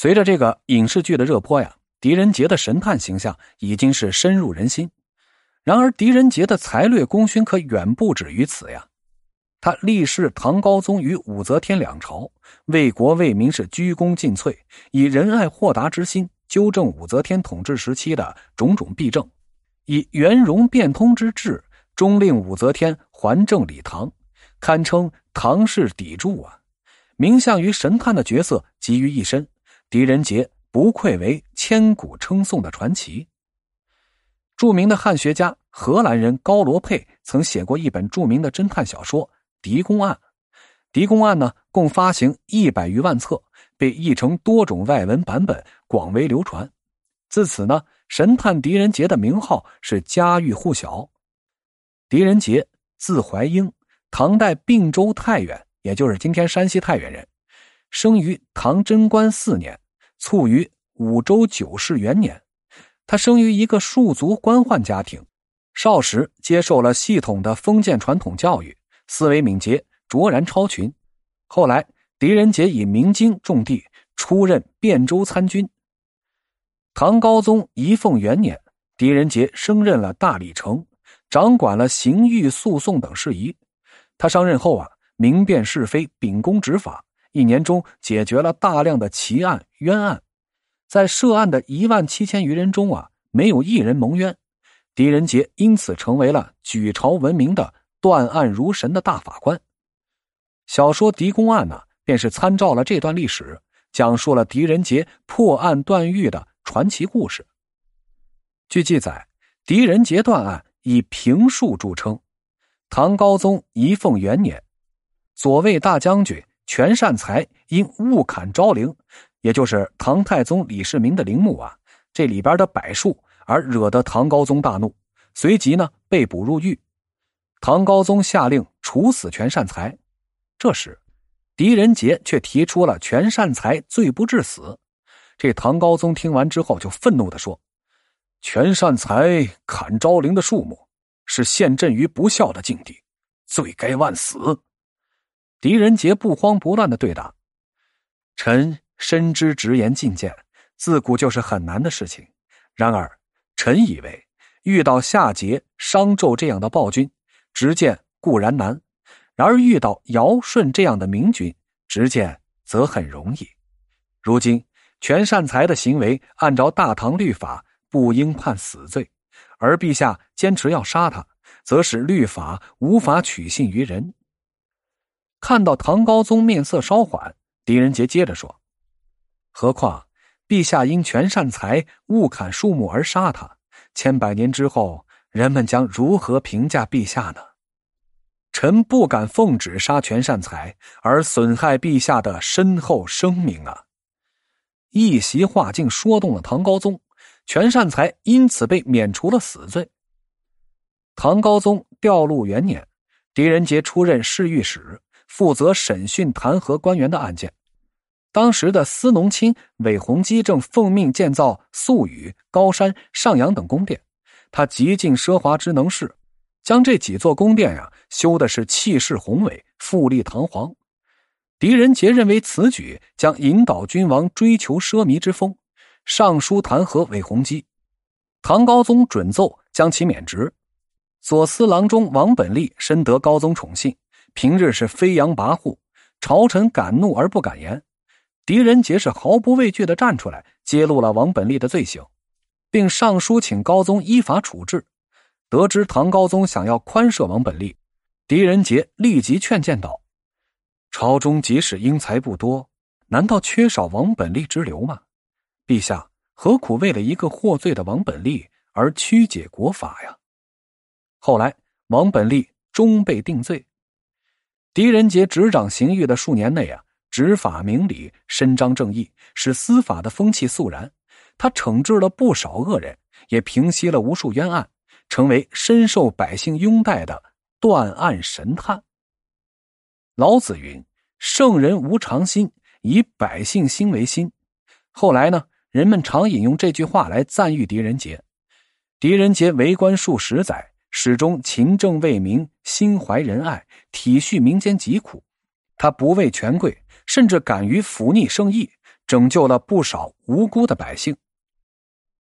随着这个影视剧的热播呀，狄仁杰的神探形象已经是深入人心。然而，狄仁杰的才略功勋可远不止于此呀。他历仕唐高宗与武则天两朝，为国为民是鞠躬尽瘁，以仁爱豁达之心纠正武则天统治时期的种种弊政，以圆融变通之治终令武则天还政李唐，堪称唐氏砥柱啊！名相于神探的角色集于一身。狄仁杰不愧为千古称颂的传奇。著名的汉学家荷兰人高罗佩曾写过一本著名的侦探小说《狄公案》。《狄公案》呢，共发行一百余万册，被译成多种外文版本，广为流传。自此呢，神探狄仁杰的名号是家喻户晓。狄仁杰，字怀英，唐代并州太原，也就是今天山西太原人。生于唐贞观四年，卒于武周九世元年。他生于一个庶族官宦家庭，少时接受了系统的封建传统教育，思维敏捷，卓然超群。后来，狄仁杰以明经重地，出任汴州参军。唐高宗仪凤元年，狄仁杰升任了大理丞，掌管了刑狱诉讼等事宜。他上任后啊，明辨是非，秉公执法。一年中解决了大量的奇案冤案，在涉案的一万七千余人中啊，没有一人蒙冤。狄仁杰因此成为了举朝闻名的断案如神的大法官。小说《狄公案》呢，便是参照了这段历史，讲述了狄仁杰破案断狱的传奇故事。据记载，狄仁杰断案以平术著称。唐高宗仪凤元年，左卫大将军。全善才因误砍昭陵，也就是唐太宗李世民的陵墓啊，这里边的柏树而惹得唐高宗大怒，随即呢被捕入狱。唐高宗下令处死全善才，这时，狄仁杰却提出了全善才罪不至死。这唐高宗听完之后就愤怒的说：“全善才砍昭陵的树木，是陷朕于不孝的境地，罪该万死。”狄仁杰不慌不乱的对答：“臣深知直言进谏，自古就是很难的事情。然而，臣以为遇到夏桀、商纣这样的暴君，直谏固然难；然而遇到尧舜这样的明君，直谏则很容易。如今全善才的行为，按照大唐律法不应判死罪，而陛下坚持要杀他，则使律法无法取信于人。”看到唐高宗面色稍缓，狄仁杰接着说：“何况陛下因全善才误砍树木而杀他，千百年之后，人们将如何评价陛下呢？臣不敢奉旨杀全善才，而损害陛下的身后声名啊！”一席话竟说动了唐高宗，全善才因此被免除了死罪。唐高宗调录元年，狄仁杰出任侍御史。负责审讯弹劾官员的案件。当时的司农卿韦弘基正奉命建造宿宇、高山、上阳等宫殿，他极尽奢华之能事，将这几座宫殿呀修的是气势宏伟、富丽堂皇。狄仁杰认为此举将引导君王追求奢靡之风，上书弹劾韦弘基。唐高宗准奏将其免职。左司郎中王本立深得高宗宠信。平日是飞扬跋扈，朝臣敢怒而不敢言。狄仁杰是毫不畏惧的站出来，揭露了王本立的罪行，并上书请高宗依法处置。得知唐高宗想要宽赦王本立，狄仁杰立即劝谏道：“朝中即使英才不多，难道缺少王本立之流吗？陛下何苦为了一个获罪的王本立而曲解国法呀？”后来，王本立终被定罪。狄仁杰执掌刑狱的数年内啊，执法明理，伸张正义，使司法的风气肃然。他惩治了不少恶人，也平息了无数冤案，成为深受百姓拥戴的断案神探。老子云：“圣人无常心，以百姓心为心。”后来呢，人们常引用这句话来赞誉狄仁杰。狄仁杰为官数十载。始终勤政为民，心怀仁爱，体恤民间疾苦。他不畏权贵，甚至敢于抚逆圣意，拯救了不少无辜的百姓。